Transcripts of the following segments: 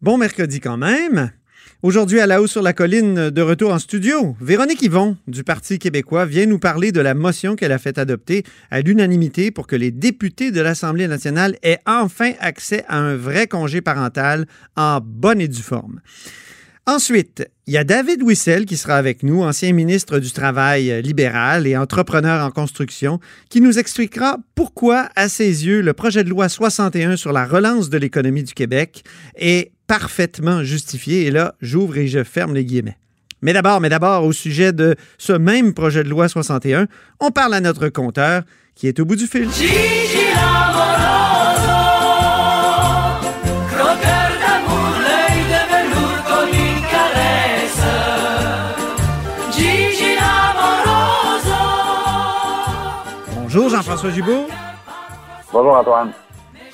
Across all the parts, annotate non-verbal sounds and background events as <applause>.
Bon mercredi quand même. Aujourd'hui, à la hausse sur la colline, de retour en studio, Véronique Yvon du Parti québécois vient nous parler de la motion qu'elle a fait adopter à l'unanimité pour que les députés de l'Assemblée nationale aient enfin accès à un vrai congé parental en bonne et due forme. Ensuite, il y a David Wissel qui sera avec nous, ancien ministre du Travail libéral et entrepreneur en construction, qui nous expliquera pourquoi, à ses yeux, le projet de loi 61 sur la relance de l'économie du Québec est parfaitement justifié. Et là, j'ouvre et je ferme les guillemets. Mais d'abord, mais d'abord, au sujet de ce même projet de loi 61, on parle à notre compteur qui est au bout du fil. Bonjour Jean-François Gibault. Bonjour Antoine.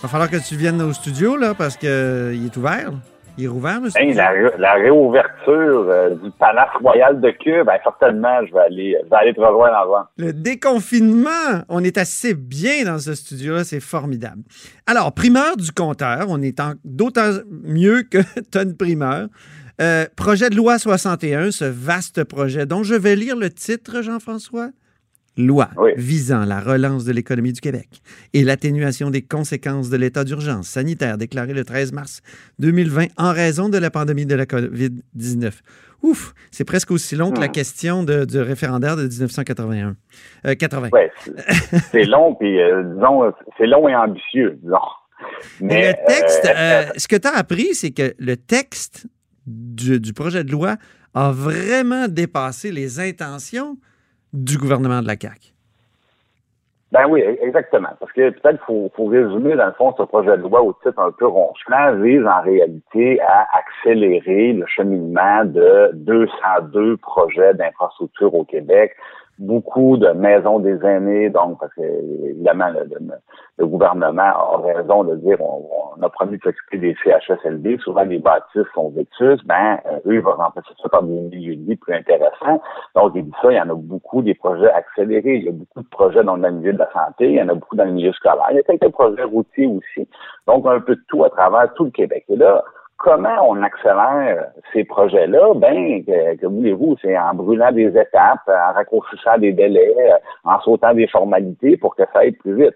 Il va falloir que tu viennes au studio là, parce qu'il est ouvert. Il est rouvert, studio. la, réouverture euh, du Palace Royal de Cube, ben, certainement, je vais aller, je vais aller te rejoindre avant. Le déconfinement, on est assez bien dans ce studio-là, c'est formidable. Alors, primeur du compteur, on est d'autant mieux que <laughs> une primeur. Euh, projet de loi 61, ce vaste projet dont je vais lire le titre, Jean-François? Loi visant la relance de l'économie du Québec et l'atténuation des conséquences de l'état d'urgence sanitaire déclaré le 13 mars 2020 en raison de la pandémie de la COVID-19. Ouf, c'est presque aussi long que la hmm. question du référendaire de 1981. 80. Euh, c'est long, puis euh, disons, c'est long et ambitieux, disons. Mais, le texte, euh, ce que tu as appris, c'est que le texte du projet de loi a vraiment dépassé les intentions du gouvernement de la CAQ. Ben oui, exactement. Parce que peut-être qu'il faut, résumer, dans le fond, ce projet de loi au titre un peu ronchement vise en réalité à accélérer le cheminement de 202 projets d'infrastructure au Québec beaucoup de maisons des aînés, donc parce que évidemment le, gouvernement a raison de dire on, a promis de s'occuper des CHSLD, souvent les bâtisses sont vétus, ben euh, eux ils vont remplacer ça par des milieux de vie plus intéressants. Donc il dit ça, il y en a beaucoup des projets accélérés, il y a beaucoup de projets dans le milieu de la santé, il y en a beaucoup dans le milieu scolaire, il y a quelques projets routiers aussi. Donc un peu de tout à travers tout le Québec. Et là, comment on accélère ces projets-là? Ben, que, voulez-vous? C'est en brûlant des étapes, en raccourcissant des délais, en sautant des formalités pour que ça aille plus vite.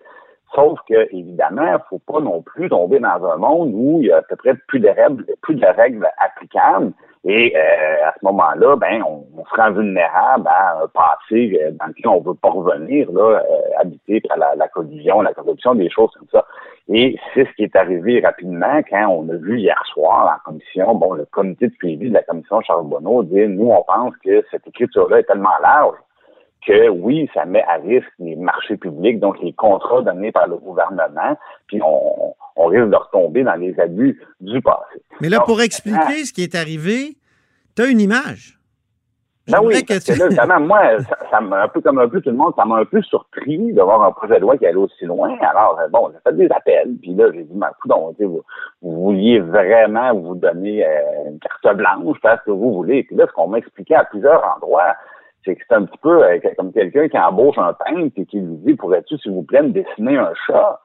Sauf que, évidemment, il faut pas non plus tomber dans un monde où il y a à peu près plus de règles, plus de règles applicables. Et euh, à ce moment-là, ben, on, se rend vulnérable à un passé euh, dans lequel on ne veut pas revenir, là, euh, habité la, la collusion, la corruption, des choses comme ça. Et c'est ce qui est arrivé rapidement quand on a vu hier soir en commission, bon, le comité de suivi de la commission Charbonneau dire, nous, on pense que cette écriture-là est tellement large que oui, ça met à risque les marchés publics, donc les contrats donnés par le gouvernement, puis on, risque de retomber dans les abus du passé. Mais là, pour expliquer ce qui est arrivé, tu as une image. Ben oui, que là, évidemment, moi, ça, m'a un peu comme un peu tout le monde, ça m'a un peu surpris de voir un projet de loi qui allait aussi loin. Alors, euh, bon, j'ai fait des appels, puis là, j'ai dit, ma vous, vous, vous vouliez vraiment vous donner euh, une carte blanche, faire ce que vous voulez. Puis là, ce qu'on m'a expliqué à plusieurs endroits, c'est que c'est un petit peu euh, comme quelqu'un qui embauche un peintre et qui lui dit, pourrais-tu, s'il vous plaît, me dessiner un chat?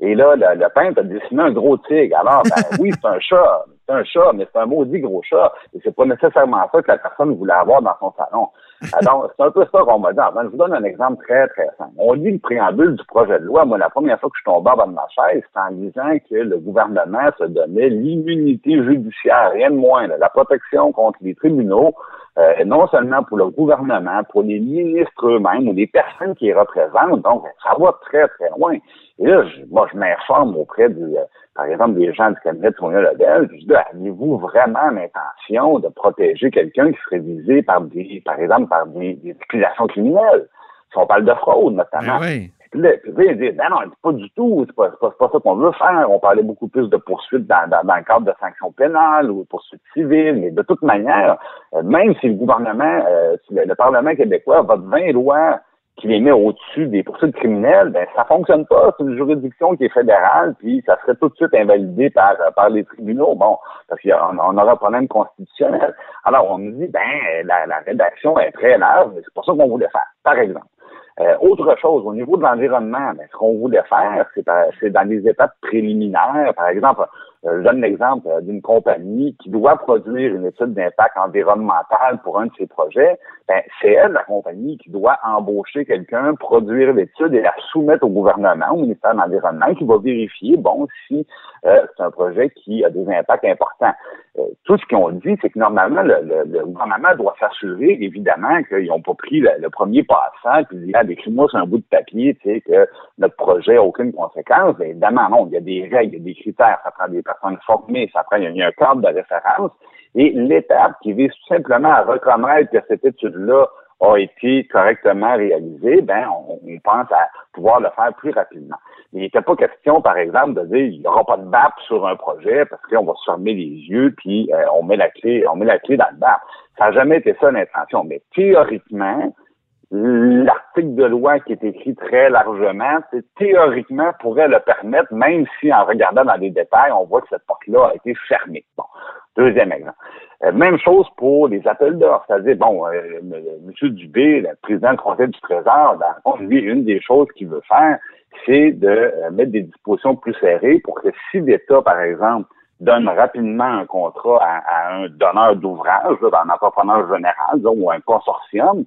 Et là, le, le peintre a dessiné un gros tigre. Alors, ben, <laughs> oui, c'est un chat, c'est un chat, mais c'est un maudit gros chat. Et c'est pas nécessairement ça que la personne voulait avoir dans son salon. Alors, c'est un peu ça qu'on m'a dit. je vous donne un exemple très, très simple. On lit le préambule du projet de loi. Moi, la première fois que je suis tombé en bas de ma chaise, c'est en disant que le gouvernement se donnait l'immunité judiciaire, rien de moins, la protection contre les tribunaux, euh, non seulement pour le gouvernement, pour les ministres eux-mêmes ou les personnes qui les représentent. Donc, ça va très, très loin. Et là, je, moi, je m'informe auprès, du, euh, par exemple, des gens du cabinet de Sonia Lebel. Je dis, avez-vous vraiment l'intention de protéger quelqu'un qui serait visé par des, par exemple, par des, des accusations criminelles? Si on parle de fraude, notamment. Ben oui. Puis là, puis dit, non, non, pas du tout, c'est pas, pas, pas ça qu'on veut faire. On parlait beaucoup plus de poursuites dans, dans, dans, le cadre de sanctions pénales ou de poursuites civiles, mais de toute manière, euh, même si le gouvernement, euh, si le, Parlement québécois vote 20 lois qui les met au-dessus des poursuites criminelles, ben ça fonctionne pas. C'est une juridiction qui est fédérale, puis ça serait tout de suite invalidé par par les tribunaux. Bon, parce qu'on on aura un problème constitutionnel. Alors on nous dit, ben la, la rédaction est très large, mais c'est pas ça qu'on voulait faire. Par exemple. Euh, autre chose, au niveau de l'environnement, ben, ce qu'on voulait faire, c'est dans les étapes préliminaires, par exemple, je donne l'exemple d'une compagnie qui doit produire une étude d'impact environnemental pour un de ses projets. Ben, c'est elle, la compagnie, qui doit embaucher quelqu'un, produire l'étude et la soumettre au gouvernement, au ministère de l'Environnement, qui va vérifier, bon, si c'est un projet qui a des impacts importants. Tout ce qu'ils ont dit, c'est que normalement, le, gouvernement doit s'assurer, évidemment, qu'ils n'ont pas pris le, premier passant, puis dire, ah, écris-moi sur un bout de papier, tu sais, que notre projet n'a aucune conséquence. Bien, évidemment, non, il y a des règles, il y a des critères, ça prend des personnes formées, ça prend, il y a un cadre de référence. Et l'étape qui vise tout simplement à reconnaître que cette étude-là a été correctement réalisée, ben, on, pense à pouvoir le faire plus rapidement. Il n'était pas question, par exemple, de dire il n'y aura pas de BAP sur un projet parce qu'on va se fermer les yeux puis euh, on met la clé, on met la clé dans le BAP. Ça n'a jamais été ça l'intention. Mais théoriquement, l'article de loi qui est écrit très largement, théoriquement pourrait le permettre, même si en regardant dans les détails, on voit que cette porte-là a été fermée. Bon, deuxième exemple. Euh, même chose pour les appels d'offres. C'est-à-dire, bon, euh, M. Dubé, le président du Conseil du Trésor, dans le lui, une des choses qu'il veut faire, c'est de euh, mettre des dispositions plus serrées pour que si l'État, par exemple, donne rapidement un contrat à, un donneur d'ouvrage, un entrepreneur général, ou un consortium,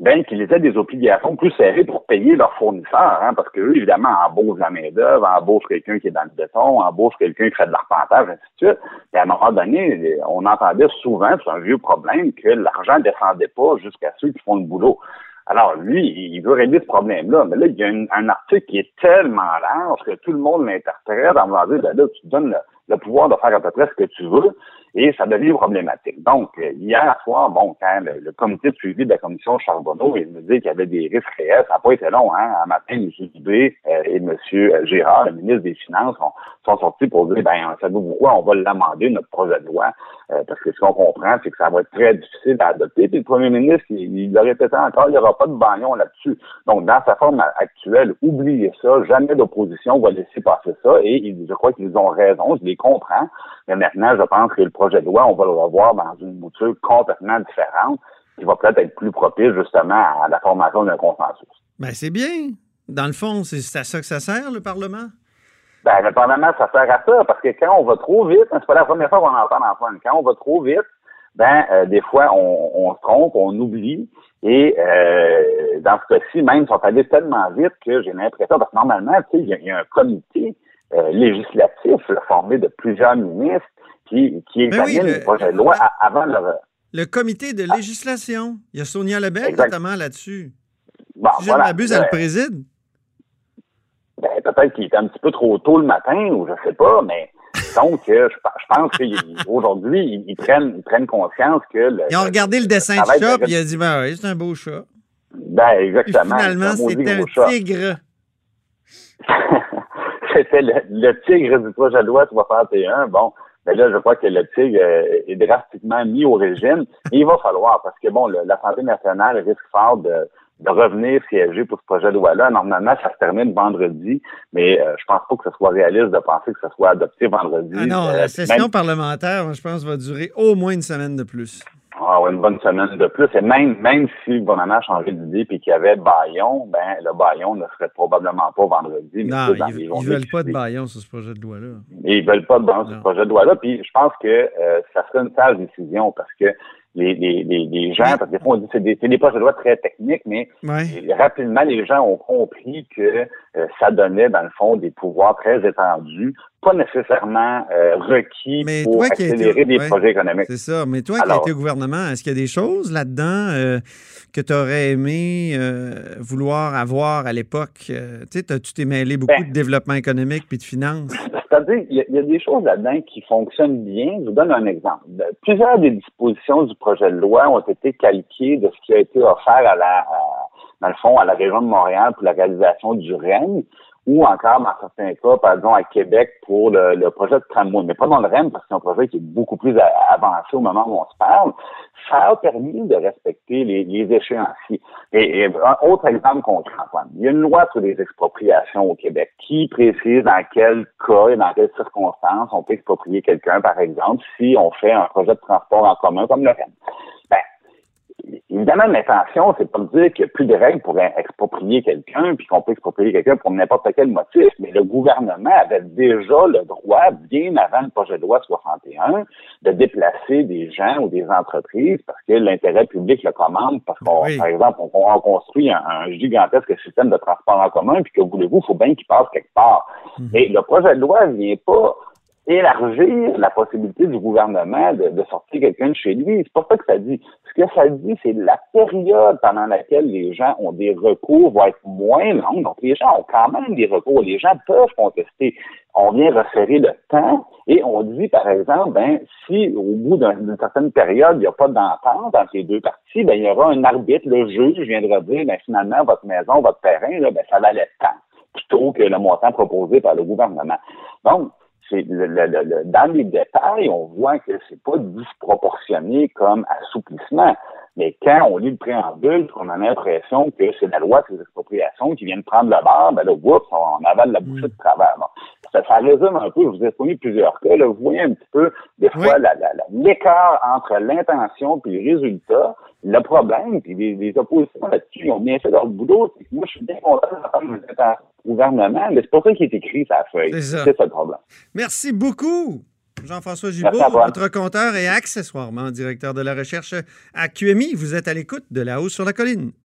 ben, qu'ils aient des obligations plus serrées pour payer leurs fournisseurs, hein, parce que eux, évidemment, embauchent la main-d'œuvre, embauchent quelqu'un qui est dans le béton, embauchent quelqu'un qui fait de l'arpentage, ainsi de suite. Et à un moment donné, on entendait souvent, c'est un vieux problème, que l'argent ne descendait pas jusqu'à ceux qui font le boulot. Alors, lui, il veut régler ce problème-là. Mais là, il y a un article qui est tellement large que tout le monde l'interprète en me dire, ben là, tu donnes le, le pouvoir de faire à peu près ce que tu veux, et ça devient problématique. Donc, euh, hier soir, bon, quand le, comité de suivi de la commission Charbonneau, il me dit qu'il y avait des risques réels, ça n'a pas été long, hein. Un matin, M. Dubé euh, et M. Gérard, le ministre des Finances, sont sortis pour dire, ben, savez-vous pourquoi on va l'amender, notre projet de loi, euh, parce que ce qu'on comprend, c'est que ça va être très difficile à adopter. Puis le premier ministre, il, le répétait encore, il n'y aura pas de bagnon là-dessus. Donc, dans sa forme actuelle, oubliez ça, jamais d'opposition va laisser passer ça, et je crois qu'ils ont raison, comprends, mais maintenant, je pense que le projet de loi, on va le revoir dans une mouture complètement différente, qui va peut-être être plus propice justement à la formation d'un consensus. Ben, c'est bien. Dans le fond, c'est à ça que ça sert, le Parlement? Ben, le Parlement, ça sert à ça, parce que quand on va trop vite, hein, c'est pas la première fois qu'on entend l'enfant, quand on va trop vite, ben, euh, des fois, on, se trompe, on oublie. Et euh, dans ce cas-ci, même, ils sont allés tellement vite que j'ai l'impression, parce que normalement, tu sais, il y, a un comité euh, législatif formé de plusieurs ministres qui, qui ben examine le, projet de loi avant le... Le comité de législation. Il y a Sonia Lebel notamment là-dessus. si je ne m'abuse, elle le préside. Ben, peut-être qu'il était un petit peu trop tôt le matin, ou je sais pas, mais donc, je, je pense qu'aujourd'hui, ils, prennent, ils prennent conscience que... ils ont regardé le dessin du chat, puis il a dit, ben oui, c'est un beau chat. Ben, exactement. finalement, c'était un, tigre. C'était le, tigre du projet de loi 61. Bon, mais ben là, je crois que le tigre euh, est drastiquement mis au régime. il va falloir, parce que bon, l'Assemblée nationale risque fort de, de revenir siéger pour ce projet de loi-là. Normalement, ça se termine vendredi, mais euh, je pense pas que ce soit réaliste de penser que ça soit adopté vendredi. Ah non, la euh, session parlementaire, je pense, va durer au moins une semaine de plus. Ah une bonne semaine de plus. Et même, même si le gouvernement a changé d'idée et qu'il y avait Bayon, ben, le Bayon ne serait probablement pas vendredi. non, ils, ne veulent pas de Bayon sur ce projet de loi-là. Ils veulent pas de Bayon sur ce projet de loi-là. Puis je pense que euh, ça serait une sage décision parce que les, les, les, gens, parce que des fois, on dit c'est des, des projets de loi très techniques, mais rapidement, les gens ont compris que euh, ça donnait, dans le fond, des pouvoirs très étendus, pas nécessairement euh, requis pour accélérer des projets économiques. C'est ça. Mais toi qui as été au gouvernement, est-ce qu'il y a des choses là-dedans euh, que tu aurais aimé vouloir avoir à l'époque? tu sais, tu t'es mêlé beaucoup ben de développement économique puis de finances. C'est-à-dire, il y, a des choses là-dedans qui fonctionnent bien. Je vous donne un exemple. Plusieurs des dispositions du projet de loi ont été calquées de ce qui a été offert à la, dans le fond, à la région de Montréal pour la réalisation du REM ou encore, dans certains cas, par exemple, à Québec pour le, projet de tramway, mais pas dans le REM parce que c'est un projet qui est beaucoup plus avancé au moment où on se parle. Ça a permis de respecter les, les échéanciers. Et, un autre exemple concret. Il y a une loi sur les expropriations au Québec qui précise dans quel cas et dans quelles circonstances on peut exproprier quelqu'un, par exemple, si on fait un projet de transport en commun comme le REM Évidemment, l'intention, c'est pas de dire qu'il n'y a plus de règles pour exproprier quelqu'un, puis qu'on peut exproprier quelqu'un pour n'importe quel motif, mais le gouvernement avait déjà le droit, bien avant le projet de loi 61, de déplacer des gens ou des entreprises parce que l'intérêt public le commande, parce qu'on, par exemple, on, construit un, gigantesque système de transport en commun, puis que voulez-vous, il faut bien qu'il passe quelque part. Mhm. Et le projet de loi ne vient pas élargir la possibilité du gouvernement de, sortir quelqu'un de chez lui. C'est pas ça que ça dit. Ce que ça dit, c'est la période pendant laquelle les gens ont des recours va être moins longue. Donc, les gens ont quand même des recours. Les gens peuvent contester. On vient resserrer le temps et on dit, par exemple, ben, si au bout d'une certaine période, il n'y a pas d'entente entre les deux parties, ben, il y aura un arbitre, le juge viendra dire, ben, finalement, votre maison, votre terrain, là, ben, ça valait temps plutôt que le montant proposé par le gouvernement. Donc, le, dans les détails, on voit que c'est pas disproportionné comme assouplissement. Mais quand on lit le préambule, on a l'impression que c'est la loi sur les expropriations qui vient de prendre le bar, ben là, oups, on avale la bouchée de travers. Ça, ça, résume un peu, je vous ai fourni plusieurs cas, là, vous voyez un petit peu, des fois, l'écart entre l'intention et le résultat. Le problème, puis les, oppositions là-dessus, ils ont bien fait leur boulot, moi, je suis bien content de faire gouvernement, mais c'est pas ça qui est écrit sa feuille. C'est ça. ça le problème. Merci beaucoup. Jean-François Gibault, votre compteur et accessoirement directeur de la recherche à QMI. Vous êtes à l'écoute de La Haut sur la Colline.